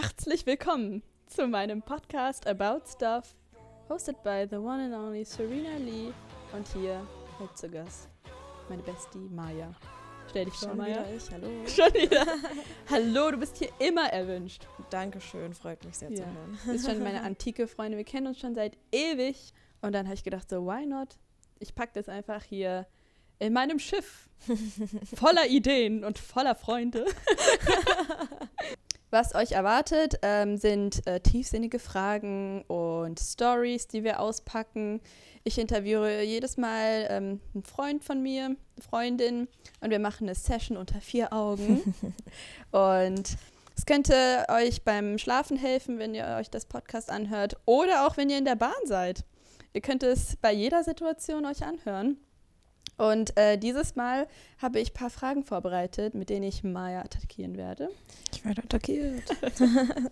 Herzlich willkommen zu meinem Podcast About Stuff, hosted by the one and only Serena Lee und hier mit zu Gast meine Bestie Maya. Stell dich vor, Schon Maya. wieder ich, hallo. Schon wieder. Hallo, du bist hier immer erwünscht. Dankeschön, freut mich sehr Ja. zu hören. Du bist schon meine antike Freundin. Wir kennen uns schon seit ewig. Und dann habe ich gedacht, so, why not? Ich packe das einfach hier in meinem Schiff. Voller Ideen und voller Freunde. Was euch erwartet, ähm, sind äh, tiefsinnige Fragen und Stories, die wir auspacken. Ich interviewe jedes Mal ähm, einen Freund von mir, eine Freundin, und wir machen eine Session unter vier Augen. und es könnte euch beim Schlafen helfen, wenn ihr euch das Podcast anhört oder auch wenn ihr in der Bahn seid. Ihr könnt es bei jeder Situation euch anhören. Und äh, dieses Mal habe ich ein paar Fragen vorbereitet, mit denen ich Maya attackieren werde. Ich werde attackiert.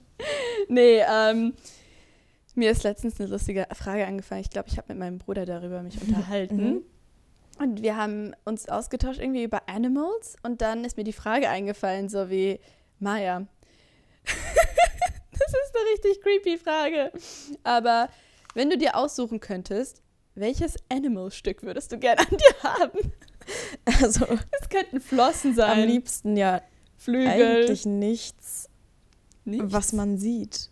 Nee, ähm, mir ist letztens eine lustige Frage angefallen. Ich glaube, ich habe mit meinem Bruder darüber mich unterhalten. Mhm. Und wir haben uns ausgetauscht irgendwie über Animals. Und dann ist mir die Frage eingefallen, so wie, Maya, das ist eine richtig creepy Frage. Aber wenn du dir aussuchen könntest, welches Animal-Stück würdest du gerne an dir haben? Also Es könnten Flossen sein, am liebsten ja Flügel, eigentlich nichts, nichts, was man sieht.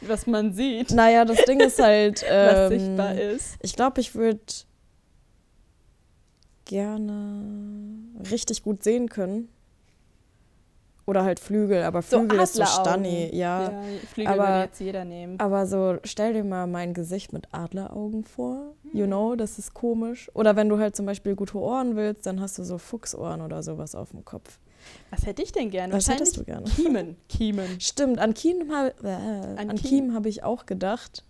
was man sieht, Naja, das Ding ist halt, was ähm, sichtbar ist. ich glaube, ich würde gerne richtig gut sehen können. Oder halt Flügel, aber So Flügel ist so. Stunny, ja. Ja, Flügel aber- würde jetzt jeder nehmen. Aber so, stell dir mal mein Gesicht mit Adleraugen vor. You know, das ist komisch. Oder wenn du halt zum Beispiel gute Ohren willst, dann hast du so Fuchsohren oder sowas auf dem Kopf. Was hätte ich denn gerne? Was hättest du gerne? Kiemen. Kiemen. Stimmt, an Kiemen habe äh, An an Kiemen. Kiemen habe ich auch gedacht.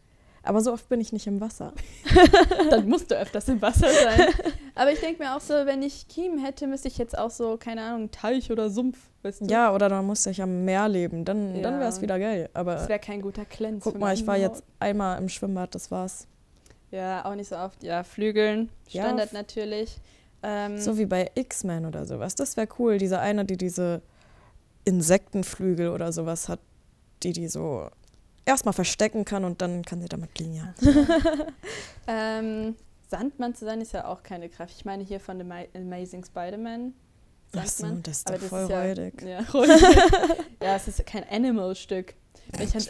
Aber so oft bin ich nicht im Wasser. Dann musst du öfters im Wasser sein. Aber ich denke mir auch so, wenn ich Kiemen hätte, müsste ich jetzt auch so, keine Ahnung, Teich oder Sumpf, weißt du? Ja, oder dann musste ich am Meer leben. Dann, dann Ja. wäre es wieder geil. Das Aber wäre kein guter Cleanse. guck mal, ich war jetzt einmal im Schwimmbad, das war's. Ja, auch nicht so oft. Ja, Flügeln. Ja, Standard f- natürlich. Ähm, So wie bei X-Men oder sowas. Das wäre cool. Diese eine, die diese Insektenflügel oder sowas hat, die die so erstmal verstecken kann und dann kann sie damit fliegen, ja. ähm, Sandmann zu sein ist ja auch keine Kraft. Ich meine hier von The Ma- Amazing Spider-Man. So, Sandmann. das ist doch das voll ist ja, räudig. Ja, räudig. ja, es ist kein Animal-Stück. Wenn ich an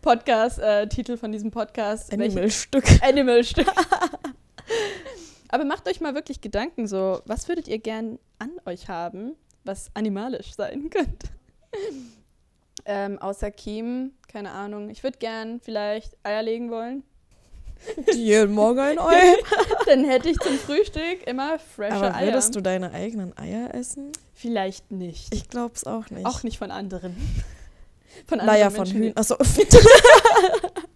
Podcast, äh, Titel von diesem Podcast. Animalstück. Animal-Stück. Aber macht euch mal wirklich Gedanken, so, was würdet ihr gern an euch haben, was animalisch sein könnte? ähm, außer Kiem, keine Ahnung. Ich würde gern vielleicht Eier legen wollen. Jeden Morgen ein Ei. Dann hätte ich zum Frühstück immer frische Aber Eier. würdest du deine eigenen Eier essen? Vielleicht nicht. Ich glaub's auch nicht. Auch nicht von anderen. Von anderen naja, von Menschen. Hühnern. Achso.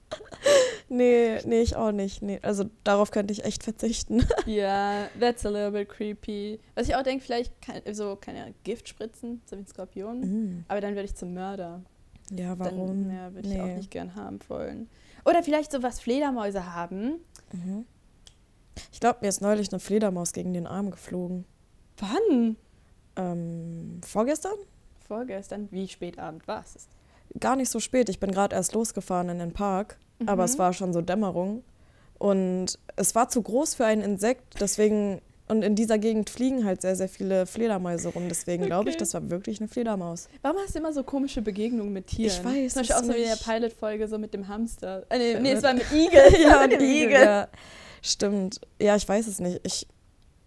nee, nee, ich auch nicht. Nee, also darauf könnte ich echt verzichten. Ja, that's a little bit creepy. Was ich auch denke, vielleicht kann, so, keine Ahnung, Gift spritzen, so wie ein Skorpion. Mhm. Aber dann würde ich zum Mörder. Ja, warum? Dann ja, würde ich auch Nee. nicht gern haben wollen. Oder vielleicht so was Fledermäuse haben. Mhm. Ich glaube, mir ist neulich eine Fledermaus gegen den Arm geflogen. Wann? Ähm, vorgestern? Vorgestern. Wie spät Abend war es? Gar nicht so spät. Ich bin gerade erst losgefahren in den Park, aber es Mhm. war schon so Dämmerung. Und es war zu groß für ein Insekt, deswegen. Und in dieser Gegend fliegen halt sehr, sehr viele Fledermäuse rum. Deswegen glaube ich, Okay. das war wirklich eine Fledermaus. Warum hast du immer so komische Begegnungen mit Tieren? Ich weiß Zum Beispiel auch so wie in der. Pilot-Folge so mit dem Hamster. Äh, nee, Äh, nee, es war mit Igel. ja, mit dem. Igel. Ja. Stimmt. Ja, ich weiß es nicht. Ich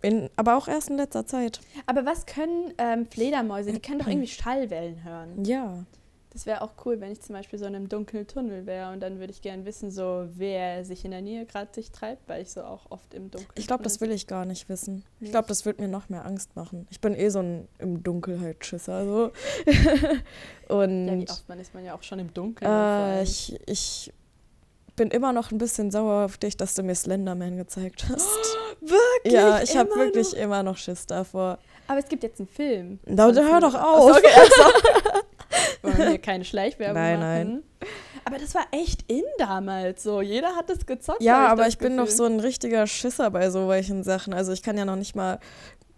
in, aber auch erst in letzter Zeit. Aber was können ähm, Fledermäuse? Die können doch irgendwie Schallwellen hören. Ja. Das wäre auch cool, wenn ich zum Beispiel so in einem dunklen Tunnel wäre und dann würde ich gerne wissen, so wer sich in der Nähe gerade sich treibt, weil ich so auch oft im Dunkeln. Ich glaube, das will ich gar nicht wissen. Ich glaube, das wird mir noch mehr Angst machen. Ich bin eh so ein im Dunkelheit Schisser. So. Und Ja, wie oft man ist man ja auch schon im Dunkeln. äh, ich, ich bin immer noch ein bisschen sauer auf dich, dass du mir Slenderman gezeigt hast. Wirklich? ja, ich habe wirklich noch? immer noch Schiss davor. Aber es gibt jetzt einen Film. Da, Und hör doch auf. okay, also. Wollen hier keine Schleichwerbung Nein, machen? nein. Aber das war echt in damals so. Jeder hat das gezockt. Ja, hab aber ich bin noch Gefühl. so ein richtiger Schisser bei so welchen Sachen. Also ich kann ja noch nicht mal,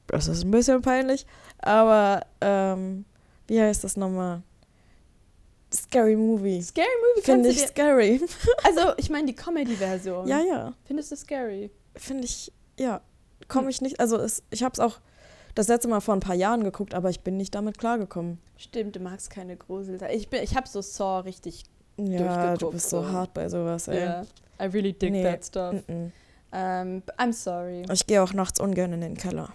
das ist ein bisschen peinlich, aber ähm, Wie heißt das nochmal? Scary Movie. Scary Movie Finde ich scary. Also, ich meine die Comedy-Version. ja, ja. Findest du scary? Finde ich, ja. Komme Hm. ich nicht. Also, es, ich habe es auch das letzte Mal vor ein paar Jahren geguckt, aber ich bin nicht damit klargekommen. Stimmt, du magst keine Grusel. Ich, bin- ich habe so Saw richtig. Ja, du Durchgeguckt, bist so hart bei sowas, ey. Ja. I really dig Nee. that stuff. Mm-mm. Ähm, I'm sorry. Ich gehe auch nachts ungern in den Keller.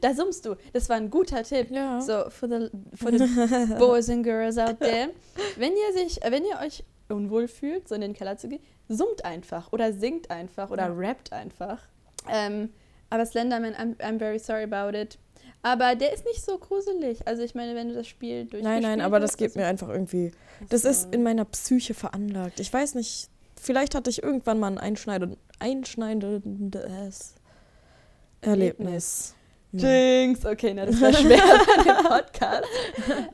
Da summst du. Das war ein guter Tipp. Ja. So, for the, for the boys and girls out there. Wenn ihr, sich, äh, wenn ihr euch unwohl fühlt, so in den Keller zu gehen, summt einfach oder singt einfach oder Ja. rappt einfach. Ähm, aber Slenderman, I'm, I'm very sorry about it. Aber der ist nicht so gruselig. Also ich meine, wenn du das Spiel durchgespielt Nein, nein, aber das geht mir einfach irgendwie. Das ist in meiner Psyche veranlagt. Ich weiß nicht, vielleicht hatte ich irgendwann mal ein einschneidend, einschneidendes Erlebnis. Hm. Jinx, okay, na, das war schwer bei dem Podcast.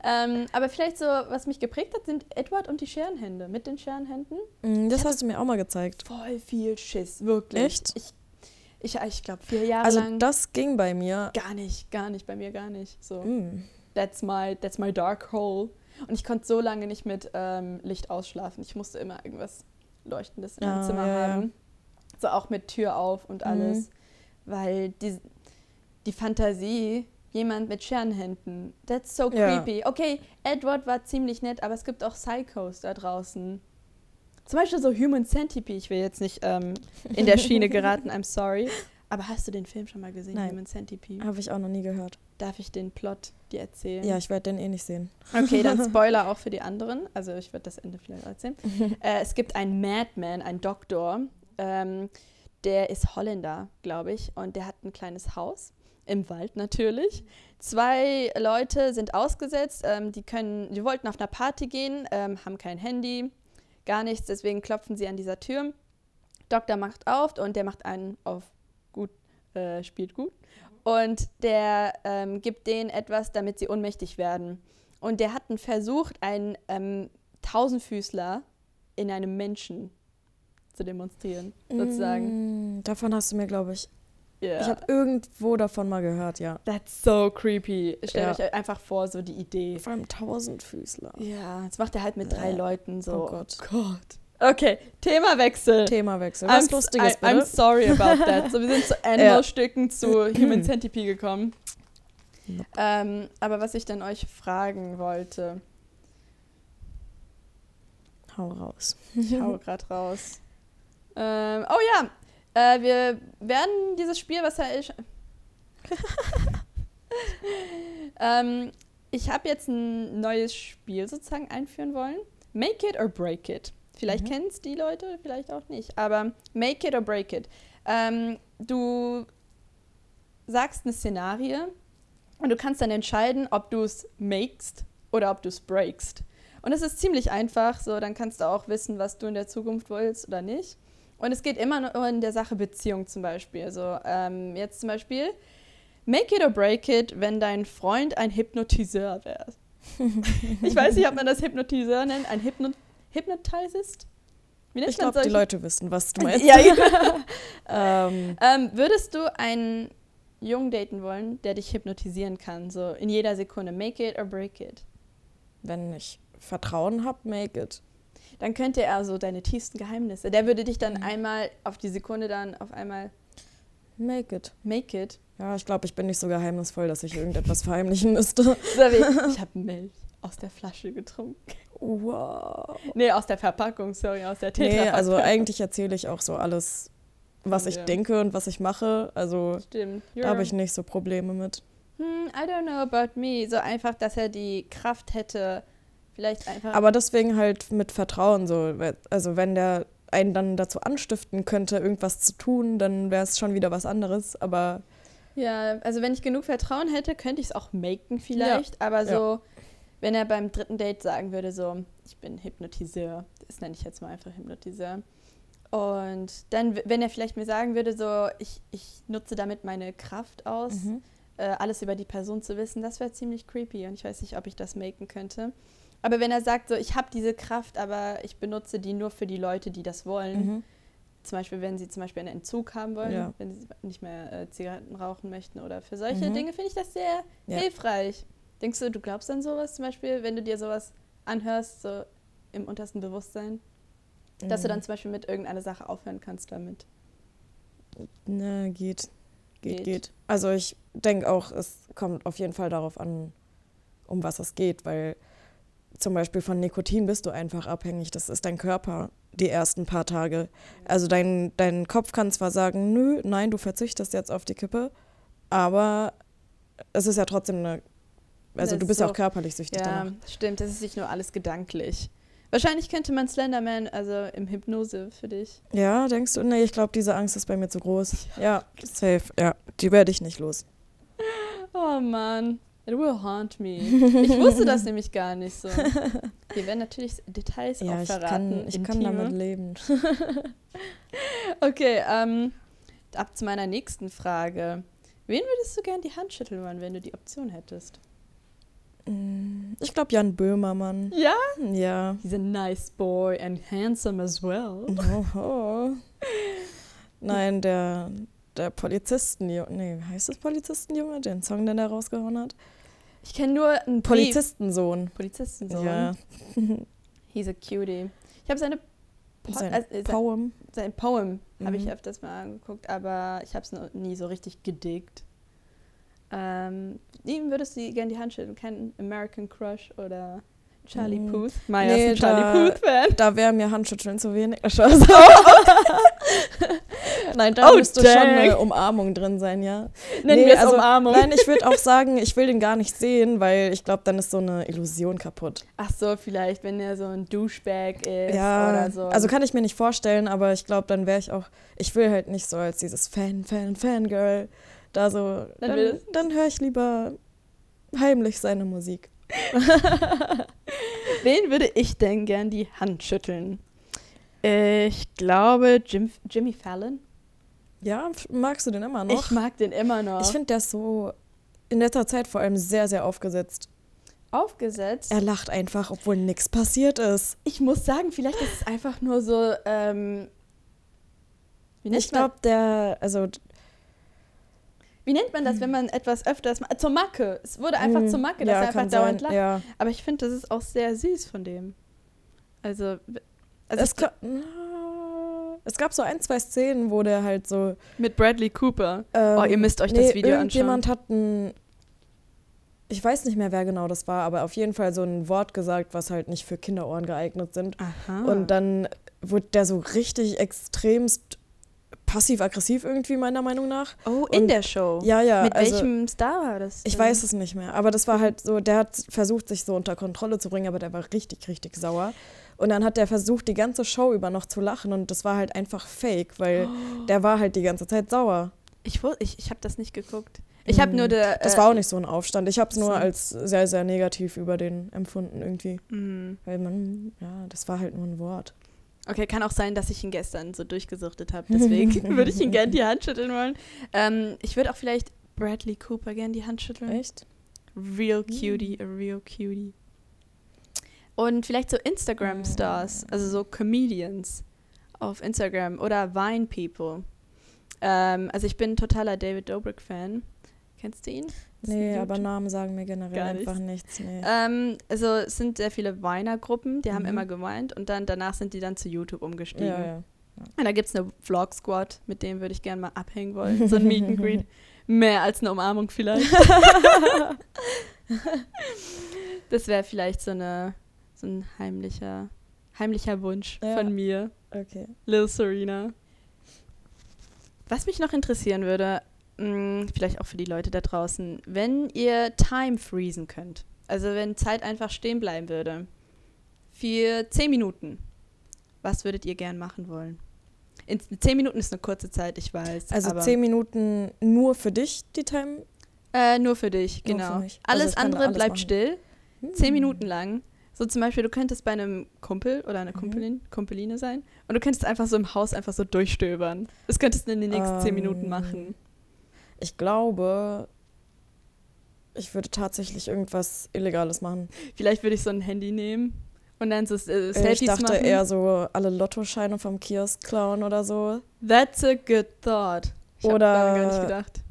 ähm, aber vielleicht so, was mich geprägt hat, sind Edward und die Scherenhände. Mit den Scherenhänden. Mm, Das hast du mir auch mal gezeigt. Voll viel Schiss, wirklich. Echt? Ich, ich, ich glaube, vier Jahre Also lang. das ging bei mir. gar nicht, gar nicht, bei mir gar nicht. So, Mm. that's my, that's my dark hole. Und ich konnte so lange nicht mit ähm, Licht ausschlafen. Ich musste immer irgendwas Leuchtendes in meinem Ah, Zimmer ja, ja. haben. So auch mit Tür auf und alles. Weil die, die Fantasie, jemand mit Scherenhänden, that's so Ja. creepy. Okay, Edward war ziemlich nett, aber es gibt auch Psychos da draußen. Zum Beispiel so Human Centipede. Ich will jetzt nicht ähm, in der Schiene geraten, I'm sorry. Aber hast du den Film schon mal gesehen, Nein. Human Centipede? Habe ich auch noch nie gehört. Darf ich den Plot dir erzählen? Ja, ich werde den eh nicht sehen. Okay, dann Spoiler auch für die anderen. Also ich würde das Ende vielleicht erzählen. äh, es gibt einen Madman, einen Doktor, ähm, der ist Holländer, glaube ich, und der hat ein kleines Haus im Wald natürlich. Zwei Leute sind ausgesetzt, ähm, die können, die wollten auf einer Party gehen, ähm, haben kein Handy, gar nichts, deswegen klopfen sie an dieser Tür. Doktor macht auf und der macht einen auf gut, äh, spielt gut. Und der ähm, gibt denen etwas, damit sie ohnmächtig werden. Und der hat versucht, einen ähm, Tausendfüßler in einem Menschen zu demonstrieren, sozusagen. Mm, davon hast du mir, glaube ich. Ja. Ich habe irgendwo davon mal gehört, ja. That's so creepy. Stellt Ja. euch einfach vor, so die Idee. Vor allem Tausendfüßler. Ja, jetzt macht er halt mit drei Ja. Leuten so. Oh Gott. Gott. Okay, Themawechsel. Themawechsel. Was I'm, Lustiges, I, I'm bitte? sorry about that. So, wir sind zu Animal-Stücken zu Human Centipede gekommen. Nope. Ähm, aber was ich dann euch fragen wollte, Hau raus. ich hau gerade raus. Ähm, oh ja, äh, wir werden dieses Spiel, was er ist. ähm, ich habe jetzt ein neues Spiel sozusagen einführen wollen. Make it or break it. Vielleicht Mhm. kennen es die Leute, vielleicht auch nicht. Aber make it or break it. Ähm, du sagst eine Szenarie und du kannst dann entscheiden, ob du es makest oder ob du es breakst. Und es ist ziemlich einfach, so dann kannst du auch wissen, was du in der Zukunft willst oder nicht. Und es geht immer nur in der Sache Beziehung zum Beispiel. Also ähm, jetzt zum Beispiel, make it or break it, wenn dein Freund ein Hypnotiseur wäre. ich weiß nicht, ob man das Hypnotiseur nennt, ein Hypno Hypnotizist? Wie nennt Ich glaube, die? Leute wissen, was du meinst. Ja, genau. ähm, ähm, würdest du einen Jungen daten wollen, der dich hypnotisieren kann, so in jeder Sekunde? Make it or break it. wenn ich Vertrauen habe, make it. Dann könnte er so deine tiefsten Geheimnisse. Der würde dich dann Mhm. einmal auf die Sekunde dann auf einmal Make it. make it. Ja, ich glaube, ich bin nicht so geheimnisvoll, dass ich irgendetwas verheimlichen müsste. So wie, ich habe Milch aus der Flasche getrunken. Wow. Nee, aus der Verpackung, sorry, aus der Nee, Tetra. also eigentlich erzähle ich auch so alles, was ich Ja. denke und was ich mache. Also Stimmt. da habe ich nicht so Probleme mit. Hm, I don't know about me. So einfach, dass er die Kraft hätte, vielleicht einfach. Aber deswegen halt mit Vertrauen so. Also wenn der einen dann dazu anstiften könnte, irgendwas zu tun, dann wäre es schon wieder was anderes. Aber Ja, also wenn ich genug Vertrauen hätte, könnte ich es auch maken vielleicht. Aber so, wenn er beim dritten Date sagen würde, so, ich bin Hypnotiseur, das nenne ich jetzt mal einfach Hypnotiseur. Und dann, wenn er vielleicht mir sagen würde, so, ich, ich nutze damit meine Kraft aus, Mhm. äh, alles über die Person zu wissen, das wäre ziemlich creepy und ich weiß nicht, ob ich das maken könnte. Aber wenn er sagt, so, ich habe diese Kraft, aber ich benutze die nur für die Leute, die das wollen, Mhm. zum Beispiel, wenn sie zum Beispiel einen Entzug haben wollen, Ja. wenn sie nicht mehr äh, Zigaretten rauchen möchten oder für solche Mhm. Dinge, finde ich das sehr Ja. hilfreich. Denkst du, du glaubst an sowas zum Beispiel, wenn du dir sowas anhörst, so im untersten Bewusstsein? Dass du dann Mhm. zum Beispiel mit irgendeiner Sache aufhören kannst damit. Ne, geht. Geht, Geht. geht. Also ich denke auch, es kommt auf jeden Fall darauf an, um was es geht, weil zum Beispiel von Nikotin bist du einfach abhängig. Das ist dein Körper die ersten paar Tage. Also dein, dein Kopf kann zwar sagen, nö, nein, du verzichtest jetzt auf die Kippe, aber es ist ja trotzdem eine, also Das du ist bist ja so- auch körperlich süchtig Ja, danach. stimmt, das ist nicht nur alles gedanklich. Wahrscheinlich könnte man Slenderman, also im Hypnose für dich. Ja, denkst du? Nee, ich glaube, diese Angst ist bei mir zu groß. Ja, safe. Ja, die werde ich nicht los. Oh Mann, it will haunt me. Ich wusste das nämlich gar nicht so. Hier werden natürlich Details Ja, auch ich verraten. kann, ich kann damit leben. Okay, ähm, ab zu meiner nächsten Frage. Wen würdest du gern die Hand schütteln wollen, wenn du die Option hättest? Mm, Ich glaube, Jan Böhmermann. Ja? Ja. He's a nice boy and handsome as well. Oho. Nein, der, der Polizistenjunge. Nee, heißt es Polizistenjunge? Den Song, den er rausgehauen hat? Ich kenne nur einen. Polizistensohn. Polizistensohn. Ja. He's a cutie. Ich habe seine Po- Sein äh, sein- Poem. sein Poem habe ich Mhm. öfters mal angeguckt, aber ich habe es nie so richtig gedickt. Ähm, ihm würdest du gerne die Hand schütteln? Kein American Crush oder Charlie Mm. Puth? Maya Nee, ist ein Charlie da- Puth-Fan. Da wäre mir Handschütteln zu wenig. Spaß. Nein, da Oh, müsste schon dang. eine Umarmung drin sein, ja. Nennen Nee, wir es also, Umarmung. Nein, ich würde auch sagen, ich will den gar nicht sehen, weil ich glaube, dann ist so eine Illusion kaputt. Ach so, vielleicht, wenn er so ein Douchebag ist ja, oder so. also kann ich mir nicht vorstellen, aber ich glaube, dann wäre ich auch, ich will halt nicht so als dieses Fan, Fan, Fangirl da so, Dann dann, dann, höre ich lieber heimlich seine Musik. Wen würde ich denn gern die Hand schütteln? Ich glaube Jim, Jimmy Fallon. Ja, magst du den immer noch? Ich mag den immer noch. Ich finde, der ist so in letzter Zeit vor allem sehr, sehr aufgesetzt. aufgesetzt. Er lacht einfach, obwohl nichts passiert ist. Ich muss sagen, vielleicht ist es einfach nur so, ähm, wie nennt, Ich glaube, der, also wie nennt man das, wenn man etwas öfters macht? Zur Macke. Es wurde einfach mh, zur Macke, dass Mm, ja, er einfach kann dauernd sein, lacht. Ja. Aber ich finde, das ist auch sehr süß von dem. Also, also es, ich, ka- na, es gab so ein, zwei Szenen, wo der halt so. mit Bradley Cooper. Ähm, Oh, ihr müsst euch das Video Irgendjemand hat ein. Ich weiß nicht mehr, wer genau das war, aber auf jeden Fall so ein Wort gesagt, was halt nicht für Kinderohren geeignet sind. Aha. Und dann wurde der so richtig extremst passiv-aggressiv irgendwie, meiner Meinung nach. oh, in und- der Show. Ja, ja. mit also, welchem Star war das? Ich denn? weiß es nicht mehr, aber das war halt so, der hat versucht, sich so unter Kontrolle zu bringen, aber der war richtig, richtig sauer. Und dann hat der versucht, die ganze Show über noch zu lachen und das war halt einfach fake, weil der war halt die ganze Zeit sauer. Ich, ich, ich habe das nicht geguckt. Ich habe Mm, nur der. Das äh, war auch nicht so ein Aufstand. Ich habe es nur als sehr, sehr negativ über den empfunden irgendwie. mm. Weil man, ja, das war halt nur ein Wort. Okay, kann auch sein, dass ich ihn gestern so durchgesuchtet habe. Deswegen würde ich ihn gerne die Hand schütteln wollen. Ähm, ich würde auch vielleicht Bradley Cooper gerne die Hand schütteln. Echt? Real cutie, a real cutie. Und vielleicht so Instagram-Stars, also so Comedians auf Instagram oder Vine-People. Ähm, also ich bin totaler David Dobrik-Fan. Kennst du ihn? Nee, aber Namen sagen mir generell Gar einfach nichts. Nee. Ähm, also es sind sehr viele Weiner-Gruppen, die haben Mhm. immer geweint und dann danach sind die dann zu YouTube umgestiegen. ja, ja. Und da gibt es eine Vlog-Squad, mit dem würde ich gerne mal abhängen wollen. So ein Meet and Greet. Mehr als eine Umarmung vielleicht. das wäre vielleicht so, eine, so ein heimlicher, heimlicher Wunsch Ja. von mir, Okay. Lil Serena. Was mich noch interessieren würde, mh, vielleicht auch für die Leute da draußen, wenn ihr Time freezen könnt, also wenn Zeit einfach stehen bleiben würde, für 10 Minuten, was würdet ihr gern machen wollen? In 10 Minuten ist eine kurze Zeit, ich weiß. Also aber, zehn Minuten nur für dich, die Time? Äh, nur für dich, genau. für. Also alles andere alles bleibt machen. still, Hm. 10 Minuten lang. So zum Beispiel, du könntest bei einem Kumpel oder einer Mhm. Kumpelin, Kumpeline sein und du könntest einfach so im Haus einfach so durchstöbern. Das könntest du in den nächsten 10 Minuten Ähm, machen. Ich glaube, ich würde tatsächlich irgendwas Illegales machen. Vielleicht würde ich so ein Handy nehmen und dann so äh, ich Selfies dachte machen. eher so alle Lottoscheine vom Kiosk klauen oder so. That's a good thought. Ich Oder- gar nicht gedacht.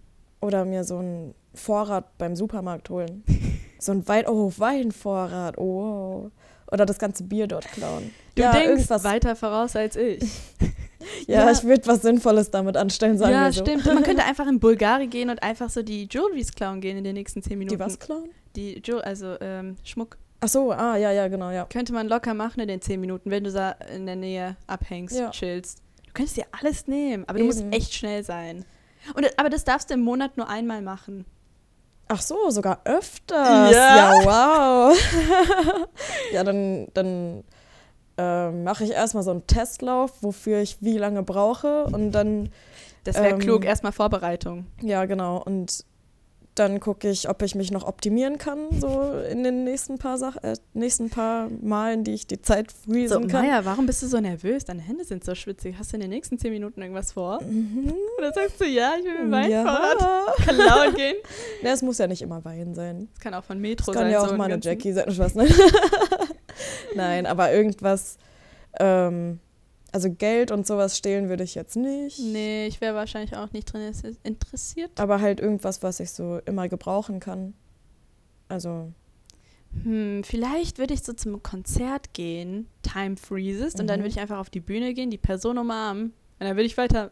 Oder mir so einen Vorrat beim Supermarkt holen. So ein Wein, oh, Weinvorrat, oh. Oder das ganze Bier dort klauen. Du ja, denkst irgendwas. weiter voraus als ich. Ja, Ja. ich würde was Sinnvolles damit anstellen, sagen ja, wir so. stimmt. Man könnte einfach in Bulgari gehen und einfach so die Jewelries klauen gehen in den nächsten zehn Minuten. Die was klauen? Die Jewel also ähm, Schmuck. Ach so, ah, ja, ja, genau, ja. Könnte man locker machen in den zehn Minuten, wenn du da in der Nähe abhängst, Ja. chillst. Du könntest dir alles nehmen, aber du musst Eben. echt schnell sein. Und, aber das darfst du im Monat nur einmal machen. Ach so, sogar öfters. Ja. Ja, wow. ja, dann, dann ähm, mache ich erstmal so einen Testlauf, wofür ich wie lange brauche. Und dann, Das wäre Ähm, klug, erstmal Vorbereitung. ja, genau. Und dann gucke ich, ob ich mich noch optimieren kann, so in den nächsten paar Sach äh, nächsten paar Malen, die ich die Zeit So, freezen kann. Maya, warum bist du so nervös? Deine Hände sind so schwitzig. Hast du in den nächsten zehn Minuten irgendwas vor? Mhm. Oder sagst du, ja, ich will mein Ja. Weinvorrat klauen gehen? Ne, es muss ja nicht immer Wein sein. Das kann auch von Metro Das kann sein. ja so auch im mal eine Jackie sein, Spaß, ne? Nein, aber irgendwas, ähm, also Geld und sowas stehlen würde ich jetzt nicht. Nee, ich wäre wahrscheinlich auch nicht drin interess- interessiert. Aber halt irgendwas, was ich so immer gebrauchen kann. Also, Hm, vielleicht würde ich so zum Konzert gehen, Time Freezes, und dann Mhm. würde ich einfach auf die Bühne gehen, die Person umarmen. Und dann würde ich weiter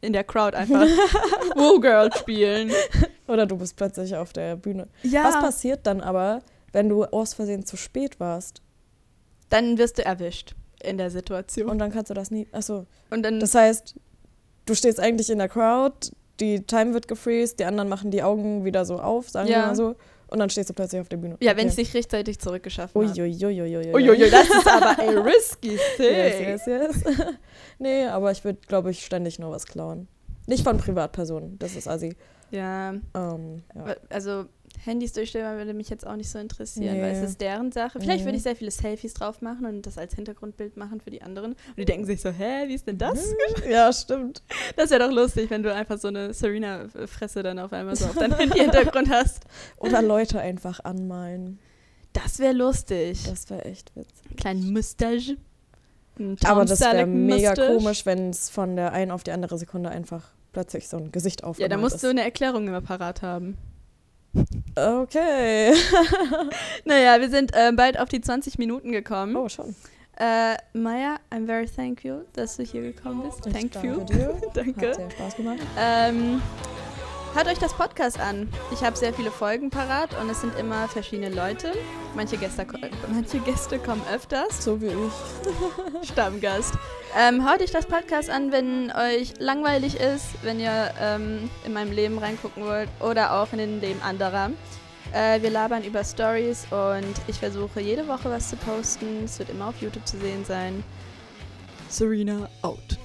in der Crowd einfach Woo Girl spielen. oder du bist plötzlich auf der Bühne. Ja. Was passiert dann aber, wenn du aus Versehen zu spät warst? Dann wirst du erwischt in der Situation. Und dann kannst du das nie. Achso. Und dann Das heißt, du stehst eigentlich in der Crowd, die Time wird gefreezed, die anderen machen die Augen wieder so auf, sagen Ja. wir mal so. Und dann stehst du plötzlich auf der Bühne. Ja, wenn es nicht rechtzeitig zurückgeschafft hat. Uiuiuiui. Uiuiui, das ist aber a risky thing. Yes, yes, yes. nee, aber ich würde, glaube ich, ständig nur was klauen. Nicht von Privatpersonen, das ist assi. Ja, Ähm, ja. also Handys durchstellen würde mich jetzt auch nicht so interessieren, weil Nee. es ist deren Sache. Vielleicht Mhm. würde ich sehr viele Selfies drauf machen und das als Hintergrundbild machen für die anderen. Und die denken sich so, hä, wie ist denn das? Ja, stimmt. Das wäre doch lustig, wenn du einfach so eine Serena-Fresse dann auf einmal so auf deinem Handy-Hintergrund hast. Oder Leute einfach anmalen. Das wäre lustig. Das wäre echt witzig. Kleinen Mustache. Aber das wäre mega komisch, wenn es von der einen auf die andere Sekunde einfach plötzlich so ein Gesicht Ja, aufgemalt da musst ist. du eine Erklärung immer parat haben. Okay. Naja, wir sind äh, bald auf die 20 Minuten gekommen. Oh, schon. Äh, Maya, I'm very thankful, dass du hier gekommen bist. Thank you. Danke. Hat sehr Spaß gemacht. Ähm, hört euch das Podcast an. Ich habe sehr viele Folgen parat und es sind immer verschiedene Leute. Manche Gäste, manche Gäste kommen öfters. So wie ich. Stammgast. Ähm, hört euch das Podcast an, wenn euch langweilig ist, wenn ihr ähm, in meinem Leben reingucken wollt oder auch in den Leben anderer. Äh, wir labern über Stories und ich versuche jede Woche was zu posten. Es wird immer auf YouTube zu sehen sein. Serena out.